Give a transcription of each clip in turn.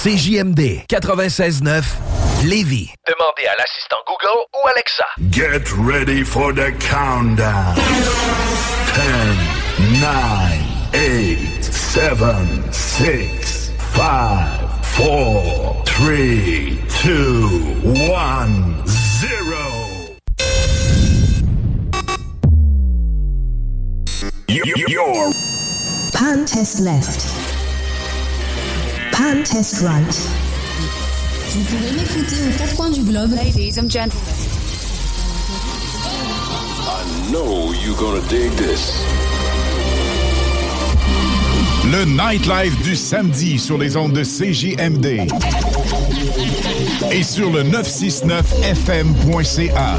CJMD 96.9 Lévis. Demandez à l'assistant Google ou Alexa. Get ready for the countdown. 10, 9, 8, 7, 6, 5, 4, 3, 2, 1, 0. You're Pan test left. Pan test right. Vous pouvez m'écouter aux quatre coins du globe. Ladies and gentlemen. I know you're gonna dig this. Le nightlife du samedi sur les ondes de CJMD et sur le 969fm.ca.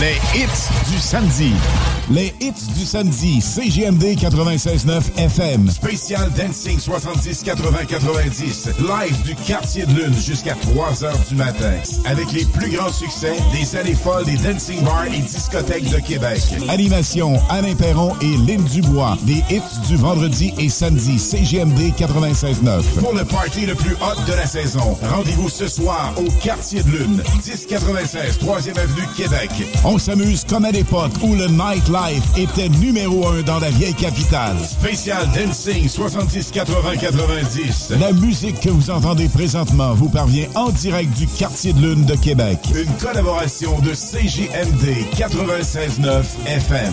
Les hits du samedi. Les hits du samedi. CGMD 96.9 FM. Spécial Dancing 70 80 90. Live du quartier de lune jusqu'à 3 heures du matin. Avec les plus grands succès des années folles des dancing bars et discothèques de Québec. Animation Alain Perron et Lynn Dubois. Des hits du vendredi et samedi. CGMD 96.9. Pour le party le plus hot de la saison. Rendez-vous ce soir au quartier de lune. 1096 3e avenue Québec. On s'amuse comme à l'époque où le nightlife était numéro un dans la vieille capitale. Spécial Dancing 70 80 90. La musique que vous entendez présentement vous parvient en direct du quartier de lune de Québec. Une collaboration de CJMD 96.9 FM.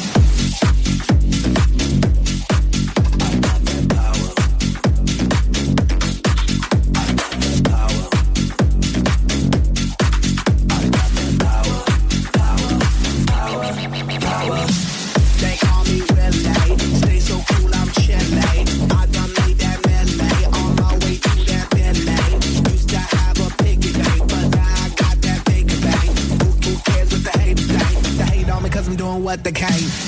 at the cake.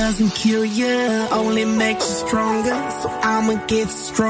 doesn't kill you, only makes you stronger. So I'ma get stronger.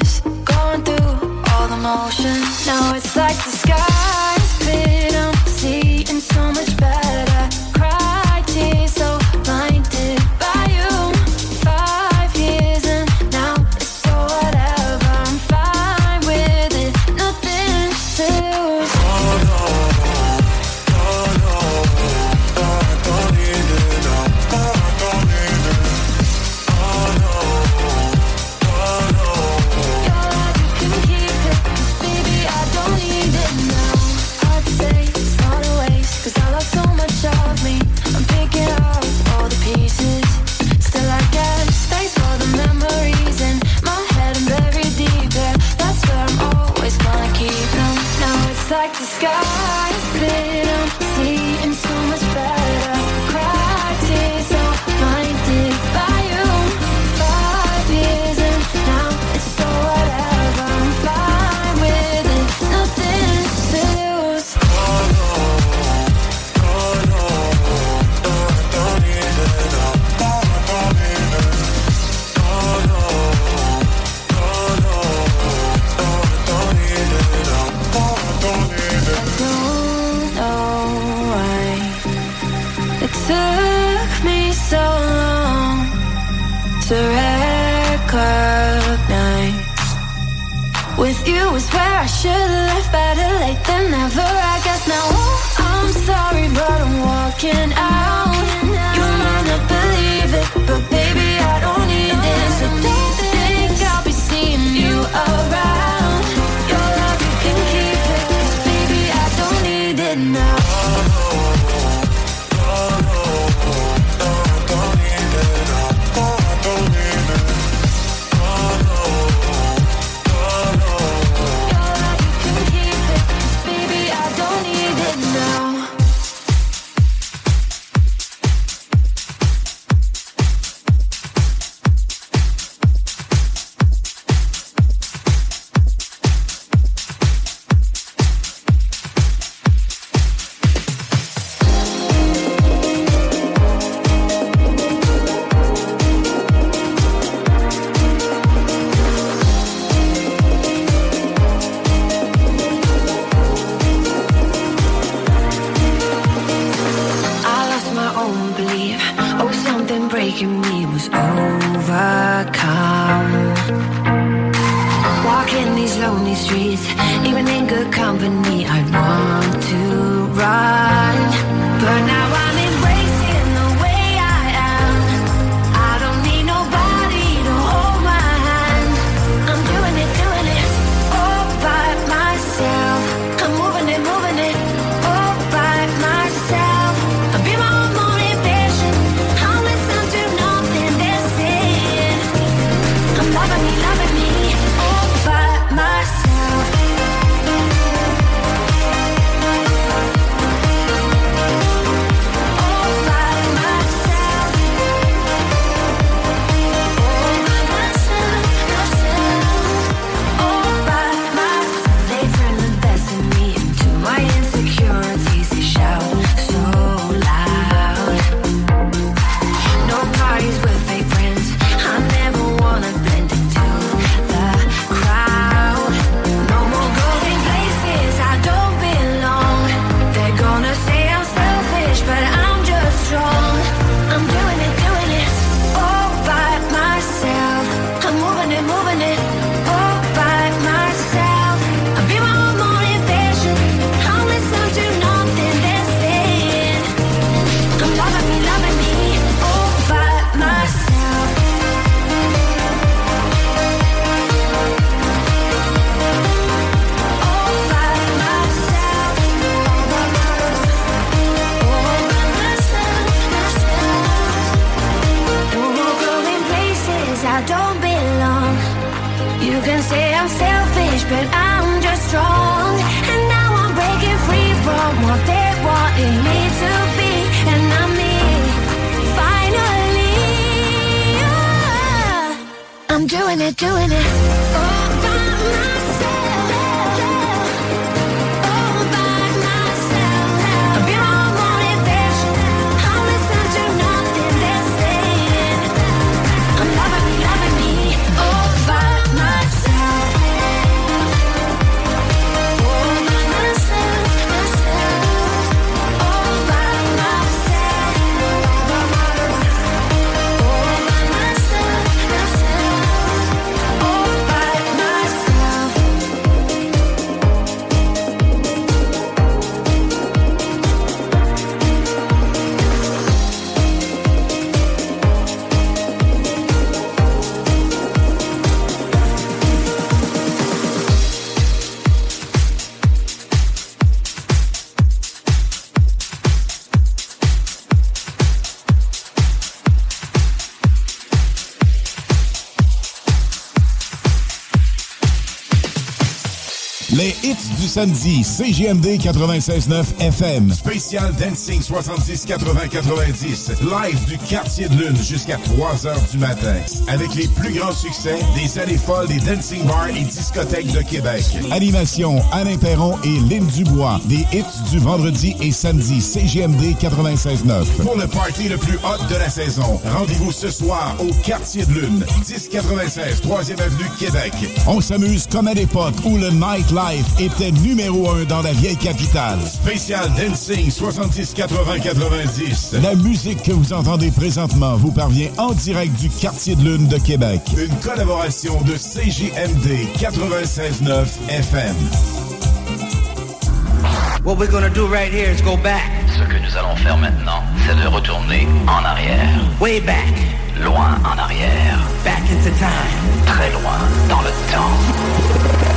Now it's breaking me was overcome. Walking these lonely streets, even in good company, I'd walk. Samedi, CGMD 96.9 FM. Spécial Dancing 70 80 90. Live du quartier de lune jusqu'à 3 heures du matin. Avec les plus grands succès des années folles des dancing bars et discothèques de Québec. Animation Alain Perron et Lynn Dubois. Des hits du vendredi et samedi, CGMD 96.9. Pour le party le plus hot de la saison, rendez-vous ce soir au quartier de lune, 1096 3e avenue Québec. On s'amuse comme à l'époque où le nightlife était numéro un dans la vieille capitale. Spécial Dancing 70 80 90. La musique que vous entendez présentement vous parvient en direct du quartier de lune de Québec. Une collaboration de CJMD 96.9 FM. What we're gonna do right here is go back. Ce que nous allons faire maintenant, c'est de retourner en arrière. Way back. Loin en arrière. Back into time. Très loin dans le temps.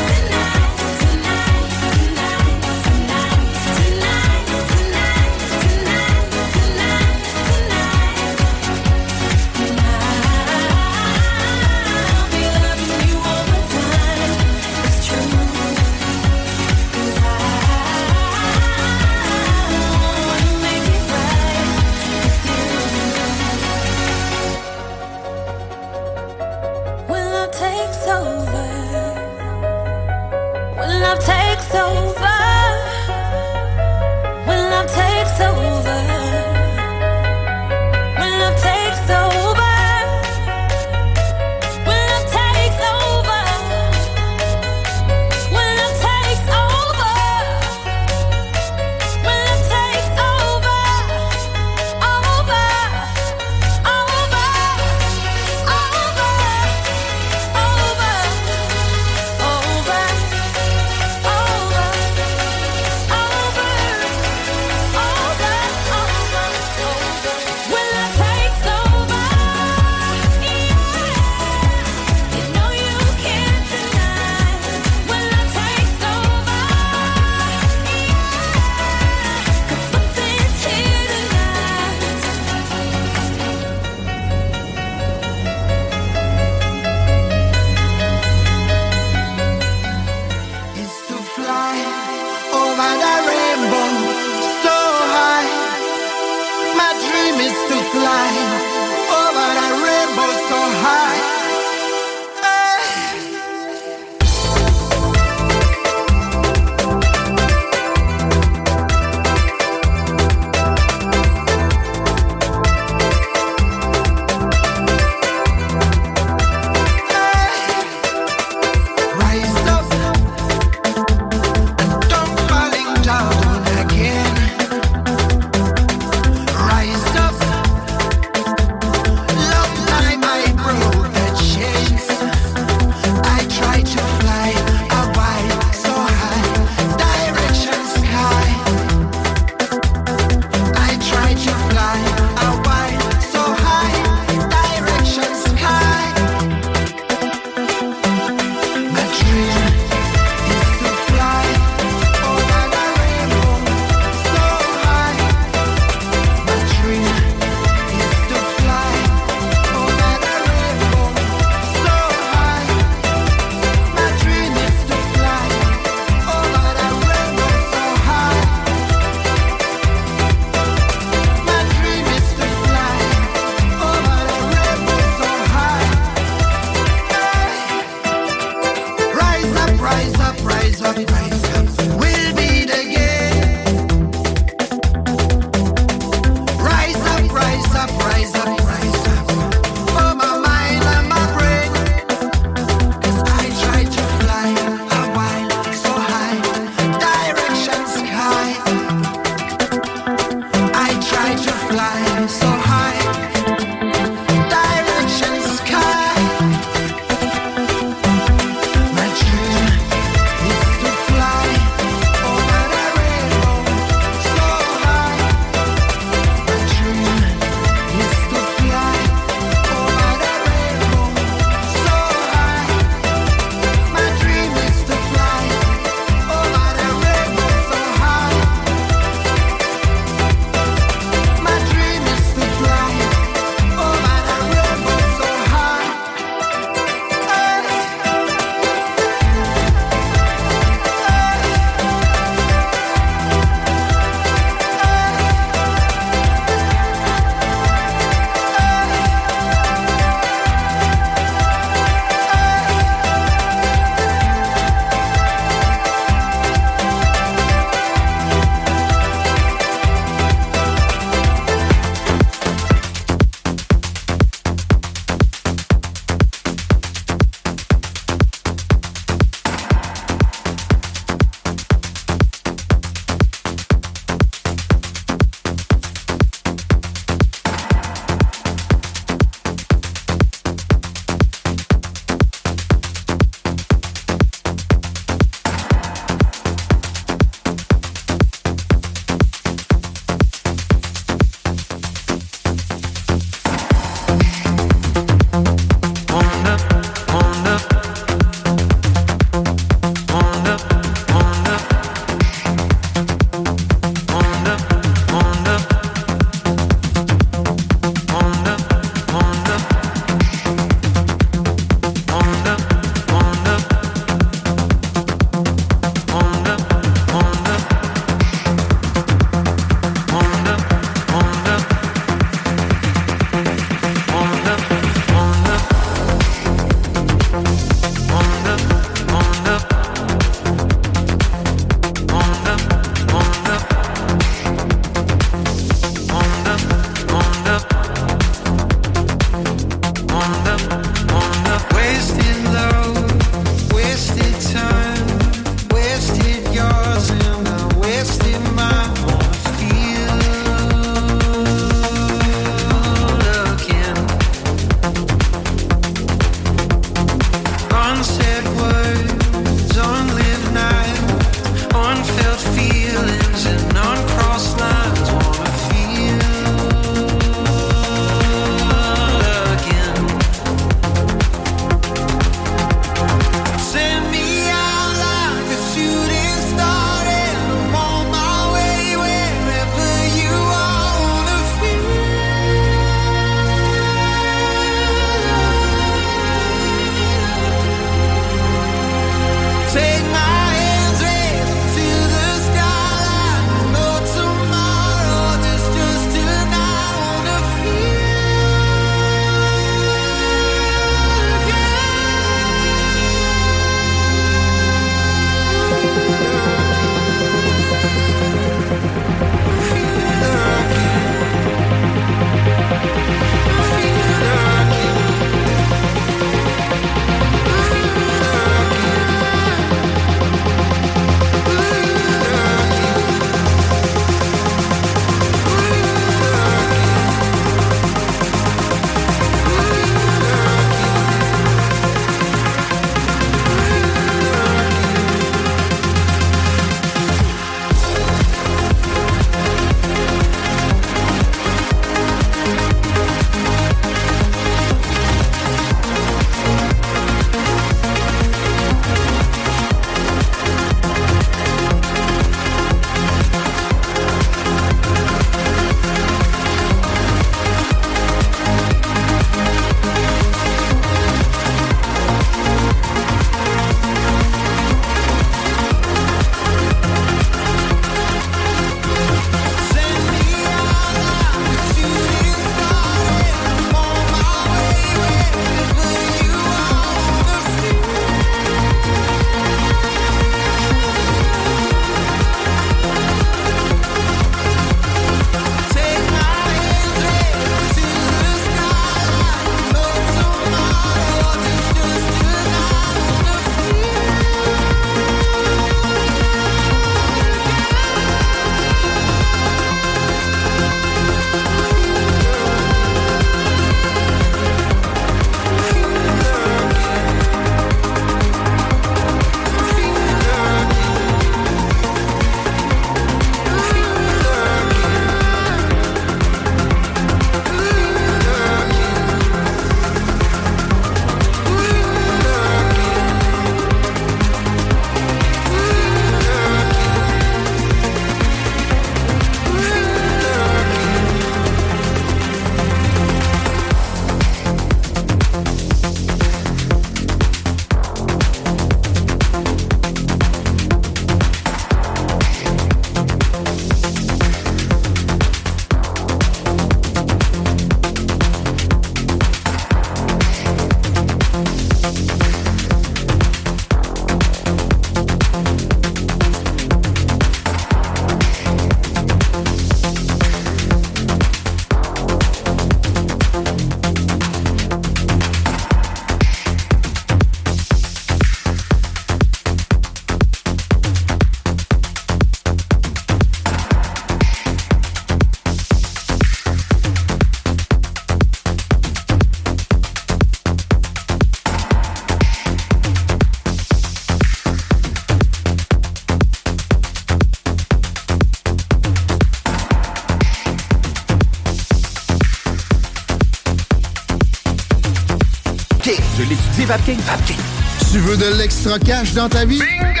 Cash dans ta vie? Bingo!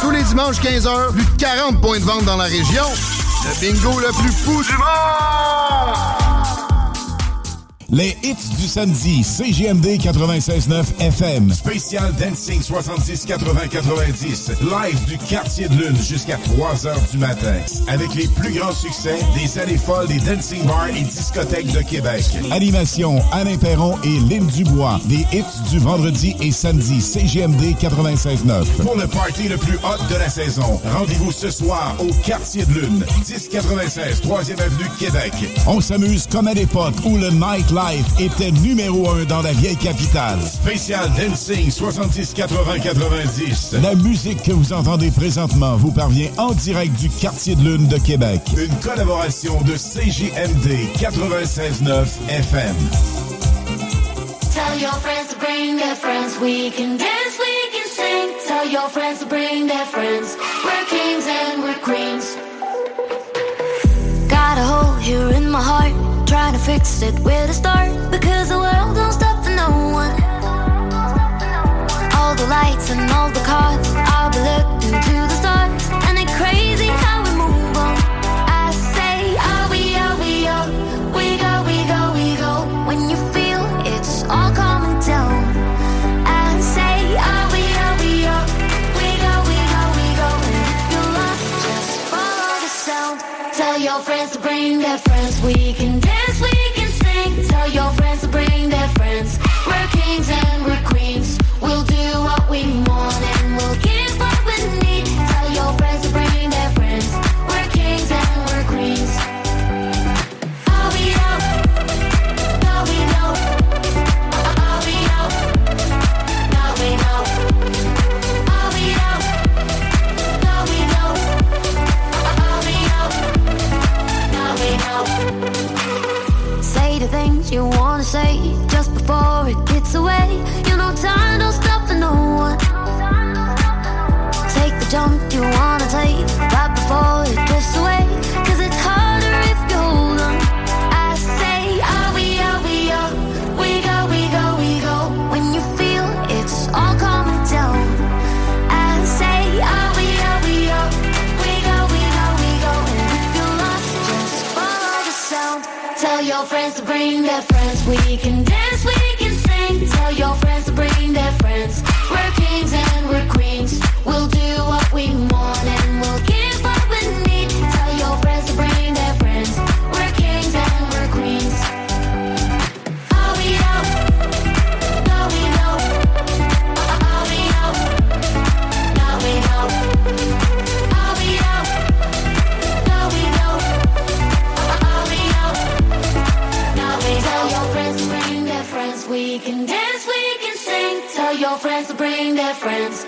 Tous les dimanches 15h, plus de 40 points de vente dans la région. Le bingo le plus fou du monde! Les hits du samedi, CGMD 96.9 FM. Spécial Dancing 70-80-90. Live du quartier de lune jusqu'à 3 heures du matin. Avec les plus grands succès des années folles des dancing bars et discothèques de Québec. Animation Alain Perron et Lynn Dubois. Les hits du vendredi et samedi, CGMD 96.9. Pour le party le plus hot de la saison, rendez-vous ce soir au quartier de lune. 1096 3e avenue Québec. On s'amuse comme à l'époque où le nightlife était numéro un dans la vieille capitale. Spécial Dancing 70 80 90. La musique que vous entendez présentement vous parvient en direct du quartier de lune de Québec. Une collaboration de CJMD 96.9 FM. Tell your friends to bring their friends. We can dance, we can sing. Tell your friends to bring their friends. We're kings and we're queens. Got a hole here in my heart. Trying to fix it where to start. Because the world don't stop the lights and all the cars. I'll be looking to the stars. And it's crazy how we move on. I say, are we, are we, are we go, we go, we go. When you feel it's all coming down. I say, are we, are we, are we go, we go, we go. And if you're lost, just follow the sound. Tell your friends to bring their friends. We can. Friends.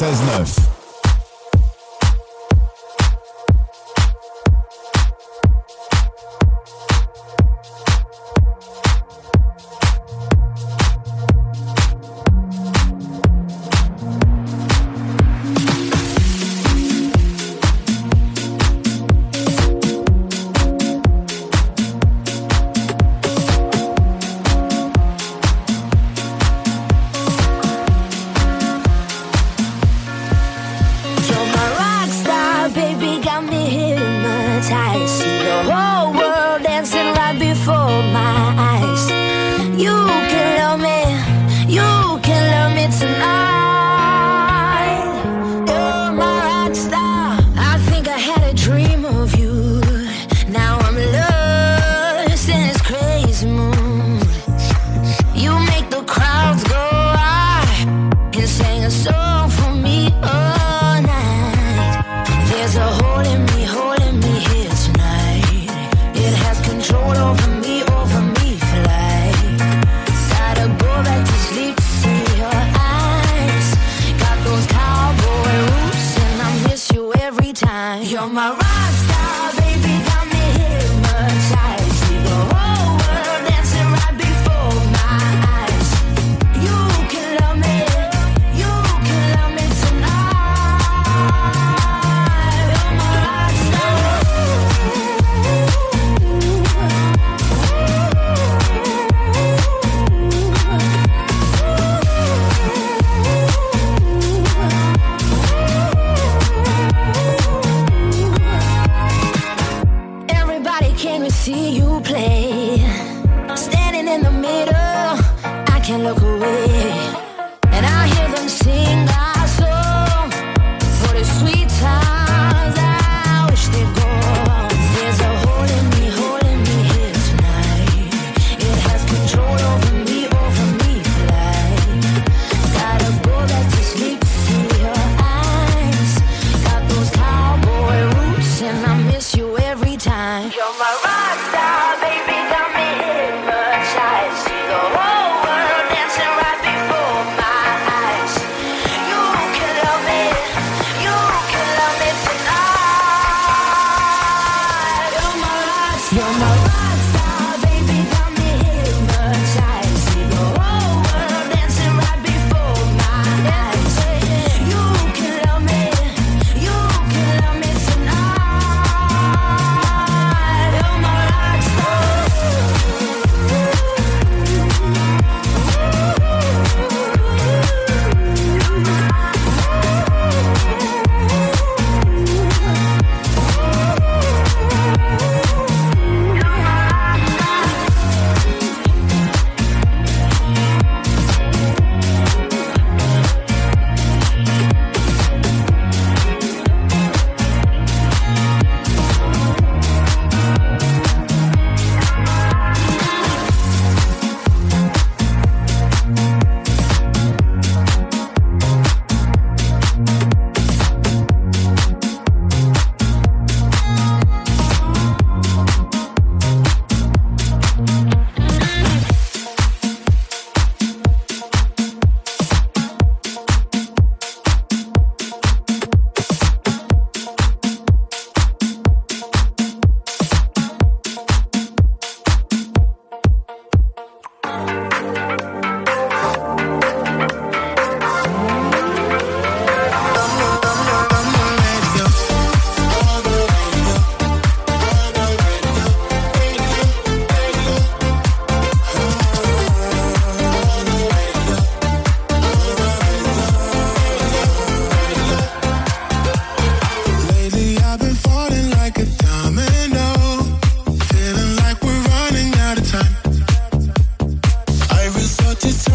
96.9.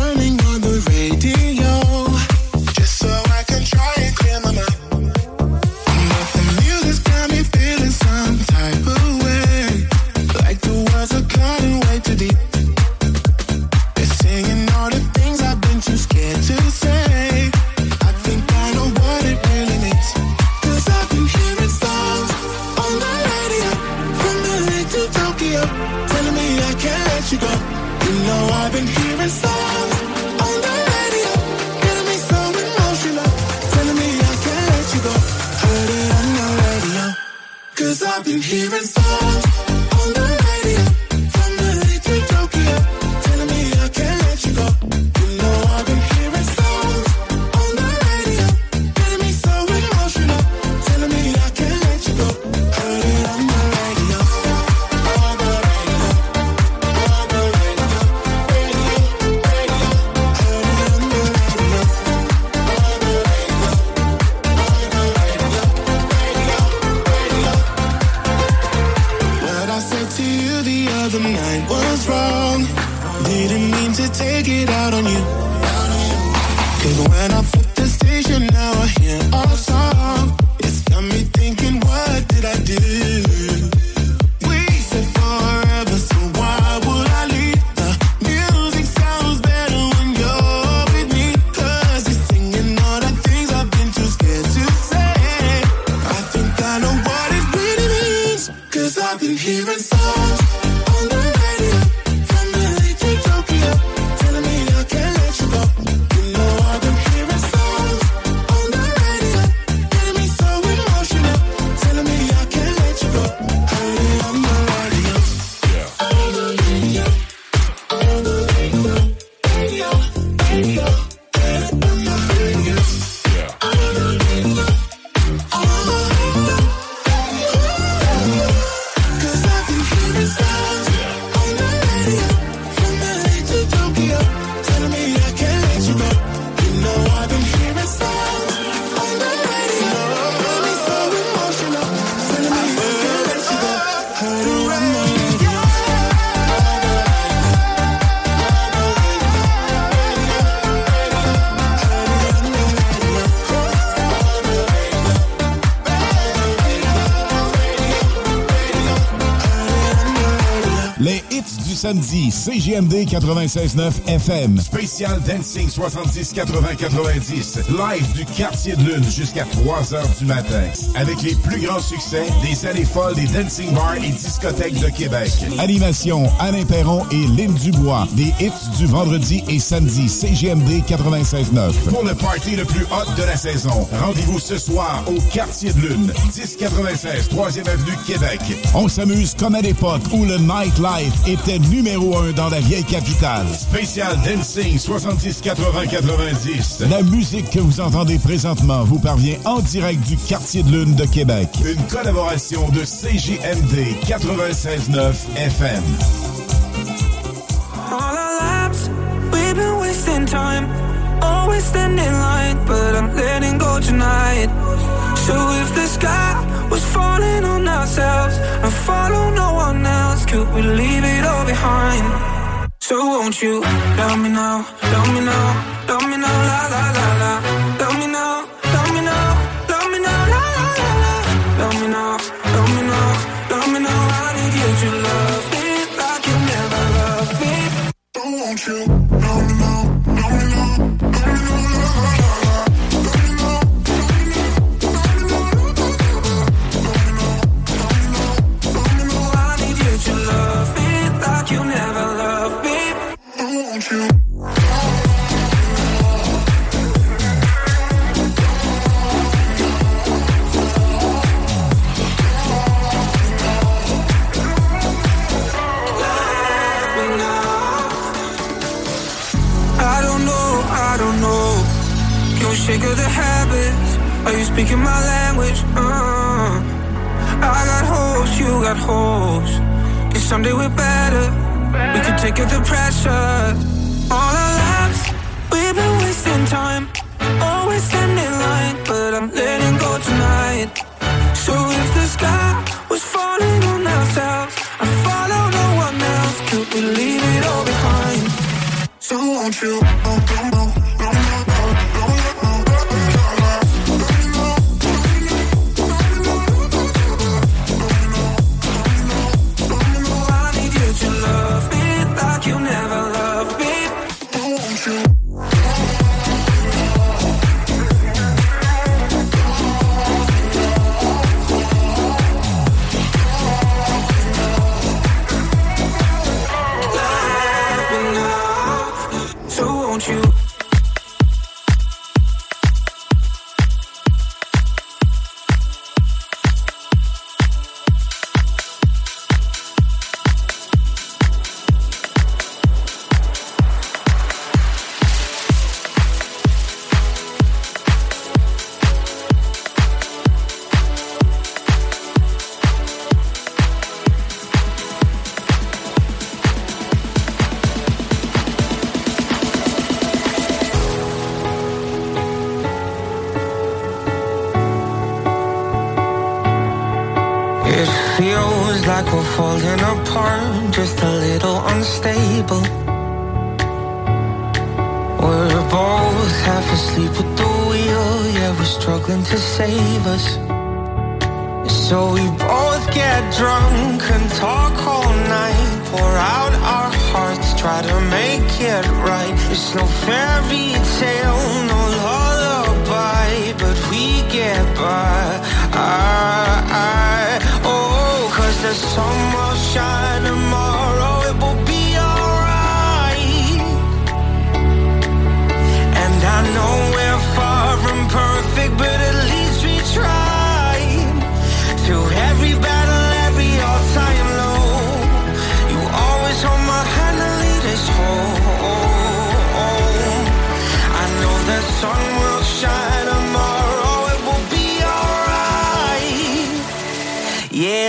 burning samedi, CGMD 96.9 FM. Spécial Dancing 70 80 90. Live du quartier de lune jusqu'à 3 heures du matin. Avec les plus grands succès des années folles des dancing bars et discothèques de Québec. Animation Alain Perron et Lynn Dubois. Des hits du vendredi et samedi, CGMD 96.9. Pour le party le plus hot de la saison, rendez-vous ce soir au quartier de lune, 1096 3e avenue Québec. On s'amuse comme à l'époque où le nightlife était numéro un dans la vieille capitale. Spécial Dancing 70 80 90. La musique que vous entendez présentement vous parvient en direct du quartier de lune de Québec. Une collaboration de CJMD 96.9 FM. All our lives, we've been wasting time. Always but I'm letting go tonight. So if the sky was falling on ourselves and follow no one else, could we leave it all behind? So won't you love me now, love me now, love me now, la la la la. Don't you love me now, love me Are you speaking my language? Uh, I got hoes, you got hoes. And someday we're better. We could take it the pressure. All our lives, we've been wasting time. Always standing in line, but I'm letting go tonight. So if the sky was falling on ourselves, I follow no one else. Could we leave it all behind? So won't you? Oh, oh,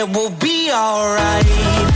it will be alright.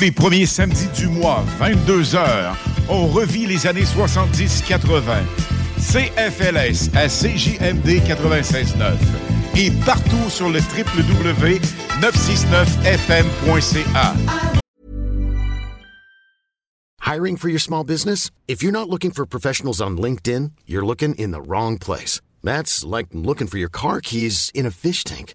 Les premiers samedis du mois, 22h, on revit les années 70-80. CFLS à CJMD 96.9 et partout sur le www.969fm.ca. Hiring for your small business? If you're not looking for professionals on LinkedIn, you're looking in the wrong place. That's like looking for your car keys in a fish tank.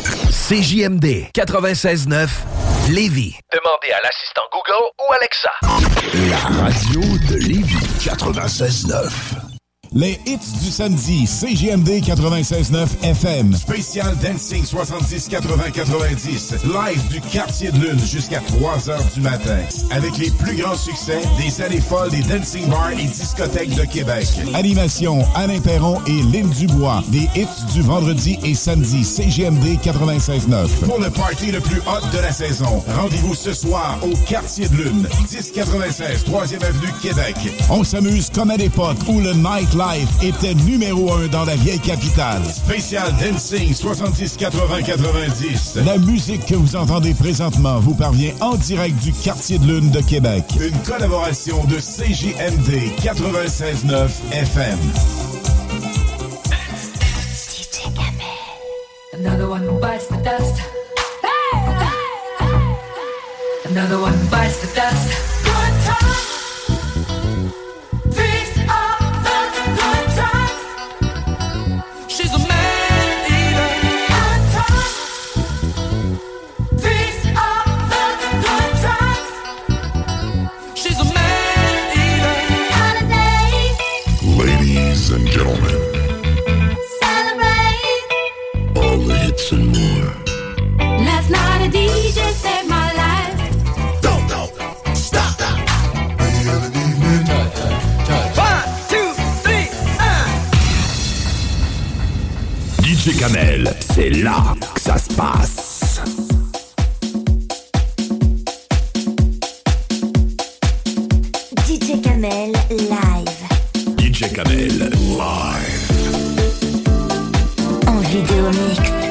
CJMD 96.9 Lévis. Demandez à l'assistant Google ou Alexa. La radio de Lévis 96.9. Les hits du samedi, CGMD 96.9 FM. Spécial Dancing 70-80-90. Live du quartier de lune jusqu'à 3 heures du matin. Avec les plus grands succès des années folles des dancing bars et discothèques de Québec. Animation, Alain Perron et Lynn Dubois. Des hits du vendredi et samedi, CGMD 96.9. Pour le party le plus hot de la saison, rendez-vous ce soir au quartier de lune. 1096 3e Avenue, Québec. On s'amuse comme à l'époque où le nightlife était numéro un dans la vieille capitale. Spécial Dancing 70-80-90. La musique que vous entendez présentement vous parvient en direct du quartier de lune de Québec. Une collaboration de CJMD 96.9 FM. Another one bites the dust. Another one bites the dust. DJ Kamel, c'est là que ça se passe. DJ Kamel live. DJ Kamel, live. En vidéo mix.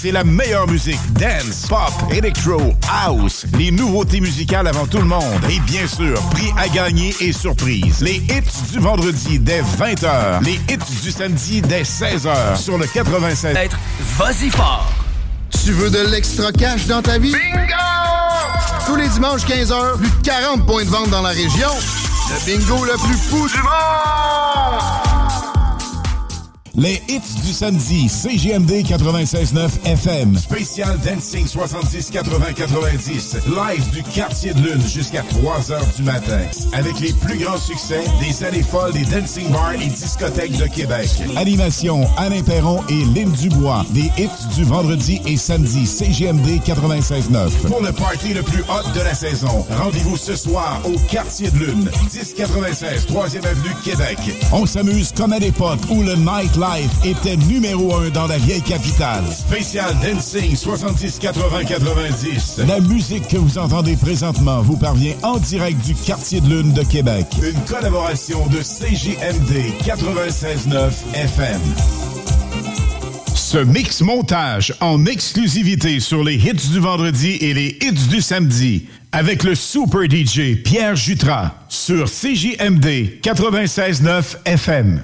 c'est la meilleure musique. Dance, pop, electro, house. Les nouveautés musicales avant tout le monde. Et bien sûr, prix à gagner et surprise. Les hits du vendredi dès 20h. Les hits du samedi dès 16h sur le 96. Être, vas-y fort. Tu veux de l'extra cash dans ta vie? Bingo! Tous les dimanches 15h, plus de 40 points de vente dans la région. Le bingo le plus fou du monde! Les hits du samedi, CGMD 96.9 FM. Spécial Dancing 70 80 90. Live du quartier de lune jusqu'à 3 heures du matin. Avec les plus grands succès des années folles des dancing bars et discothèques de Québec. Animation Alain Perron et Lynn Dubois. Des hits du vendredi et samedi, CGMD 96.9. Pour le party le plus hot de la saison, rendez-vous ce soir au quartier de lune. 1096 3e avenue Québec. On s'amuse comme à l'époque où le nightlife était numéro un dans la vieille capitale. Spécial Dancing 70 80 90. La musique que vous entendez présentement vous parvient en direct du quartier de lune de Québec. Une collaboration de CJMD 96.9 FM. Ce mix montage en exclusivité sur les hits du vendredi et les hits du samedi avec le super DJ Pierre Jutras sur CJMD 96.9 FM.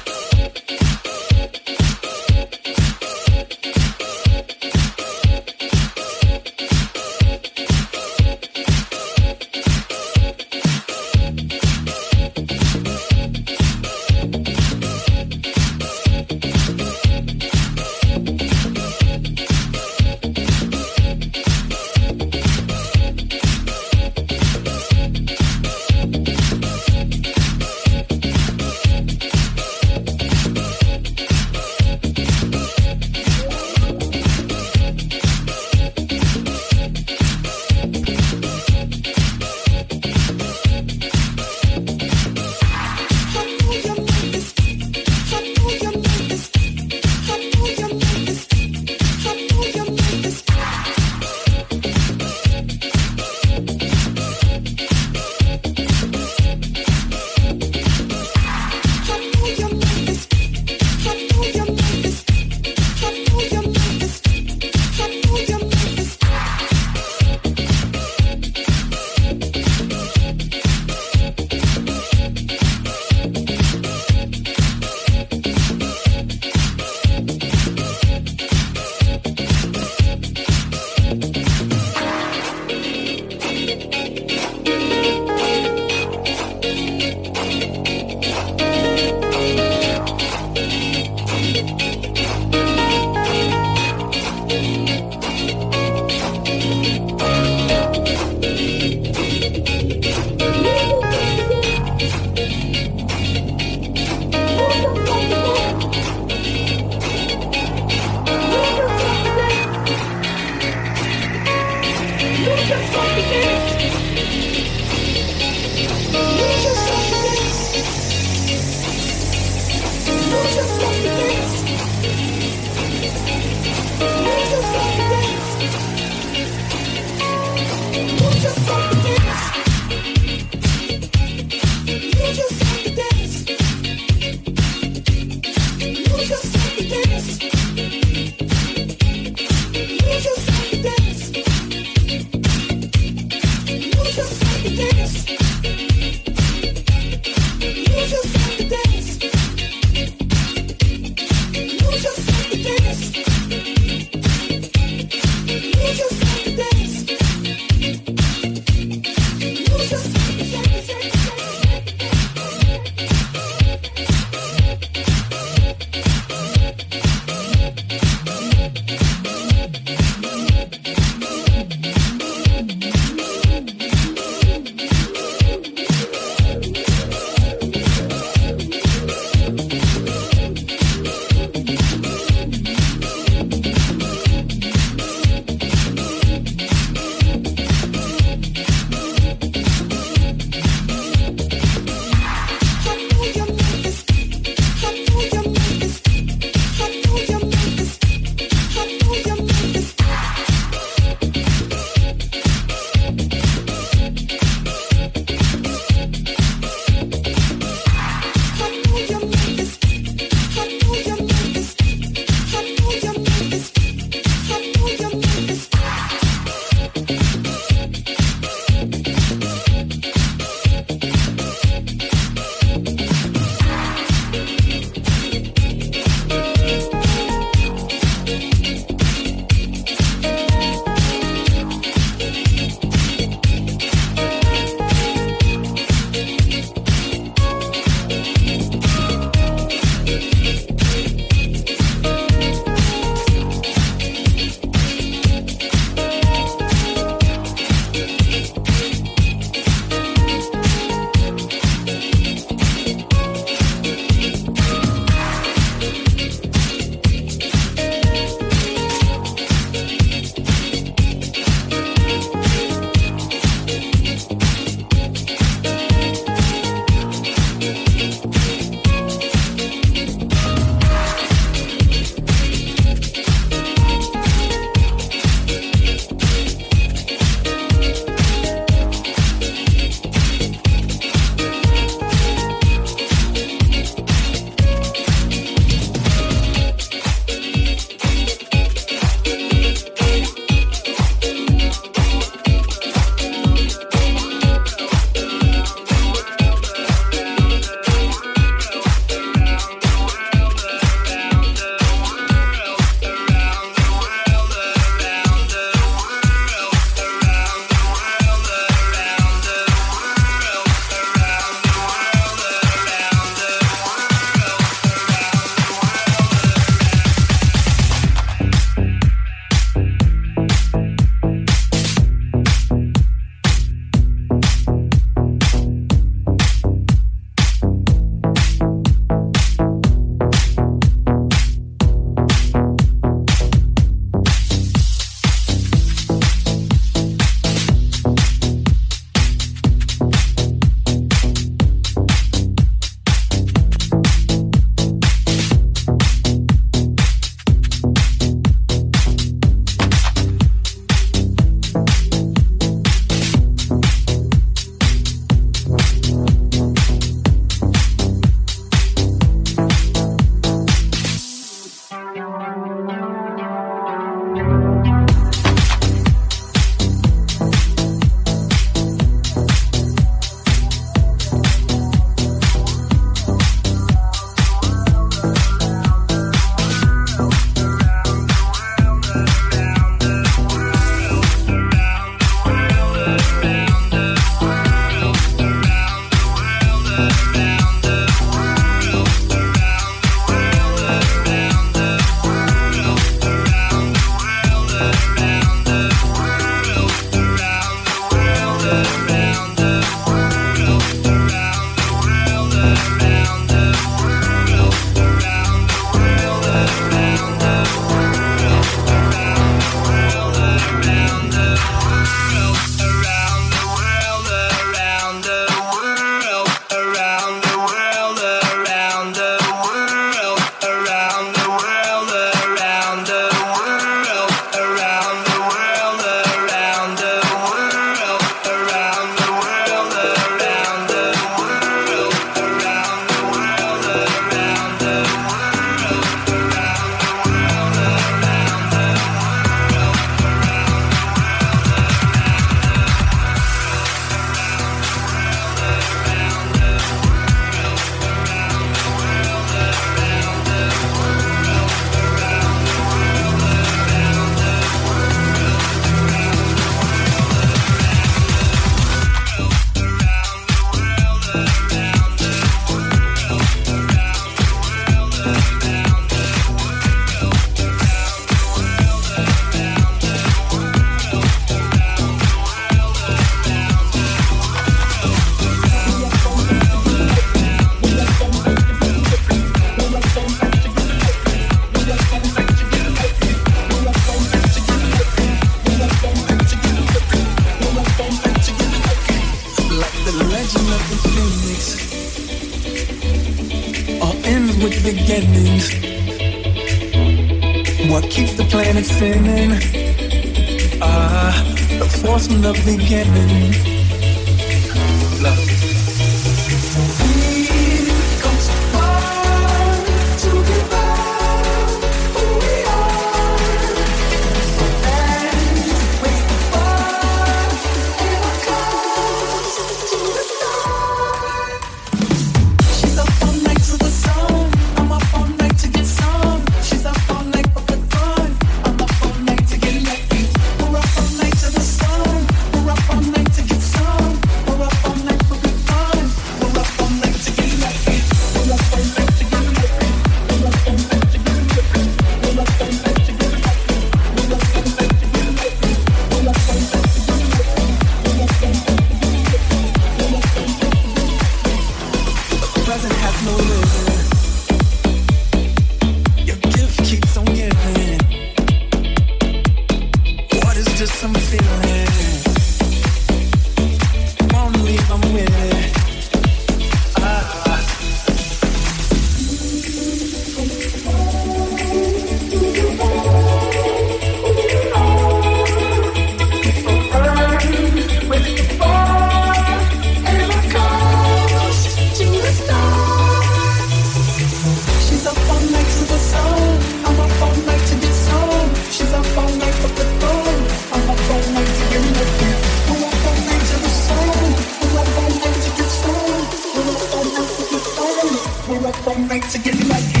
gon' make to get me like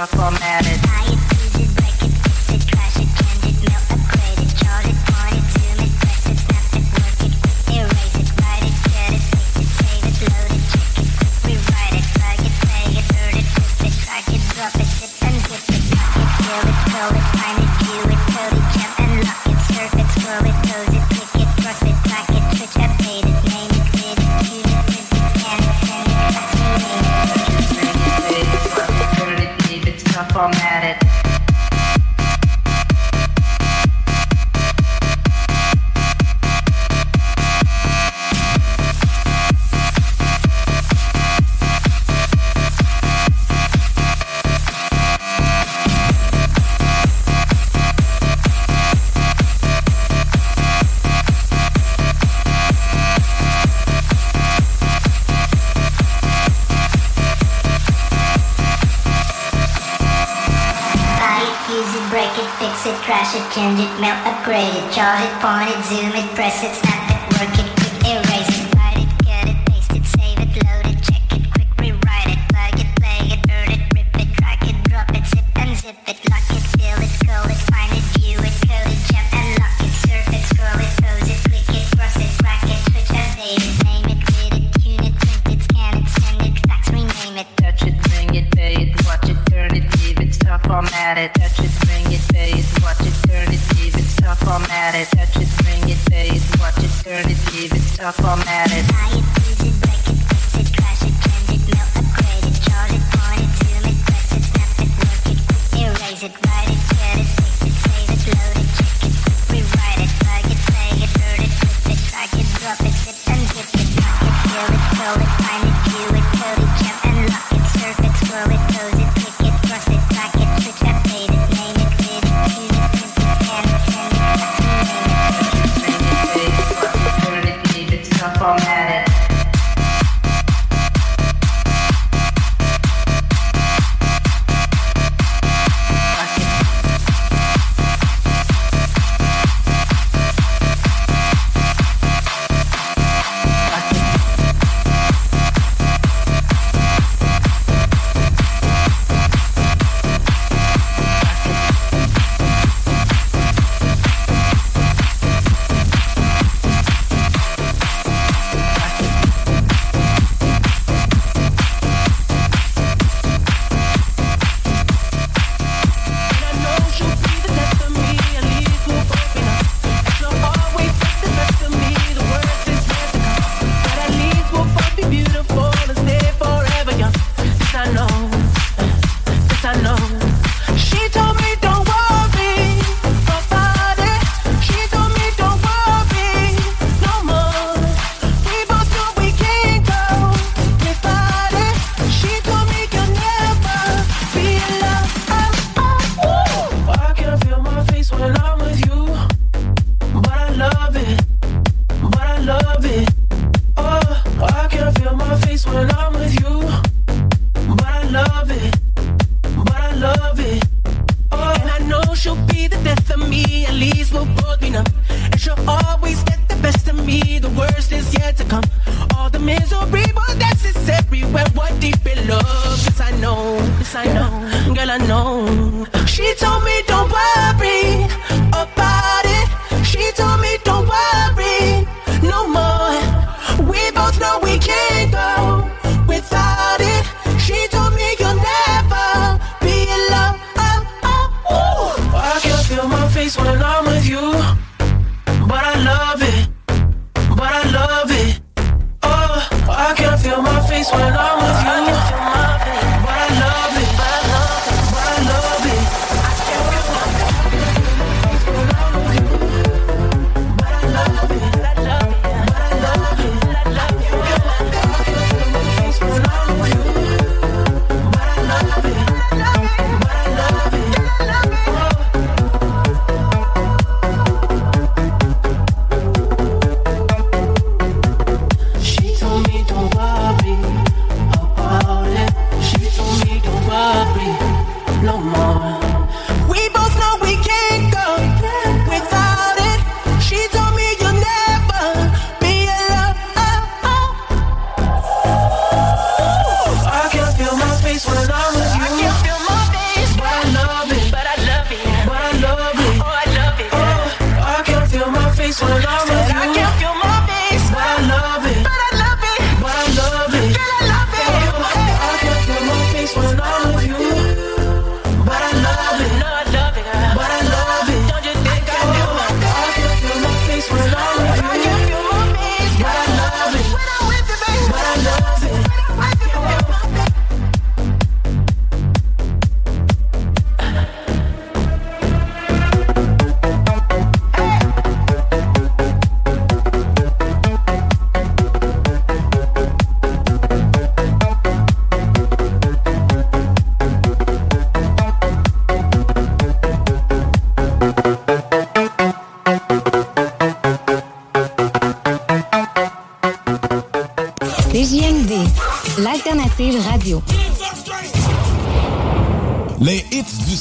leave it, stop,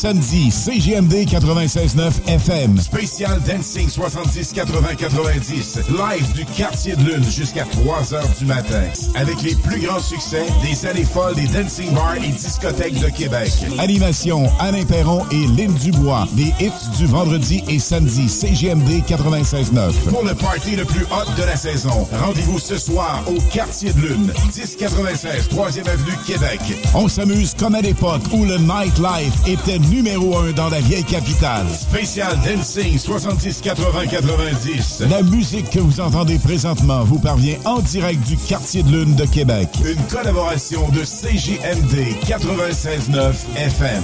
samedi, CGMD 96.9 FM. Spécial Dancing 70 80 90. Live du quartier de lune jusqu'à 3 heures du matin. Avec les plus grands succès des années folles des dancing bars et discothèques de Québec. Animation Alain Perron et Lynn Dubois. Les hits du vendredi et samedi, CGMD 96.9. Pour le party le plus hot de la saison, rendez-vous ce soir au quartier de lune, 1096 3e avenue Québec. On s'amuse comme à l'époque où le nightlife était numéro un dans la vieille capitale. Spécial Dancing 70 80 90. La musique que vous entendez présentement vous parvient en direct du quartier de lune de Québec. Une collaboration de CJMD 96.9 FM.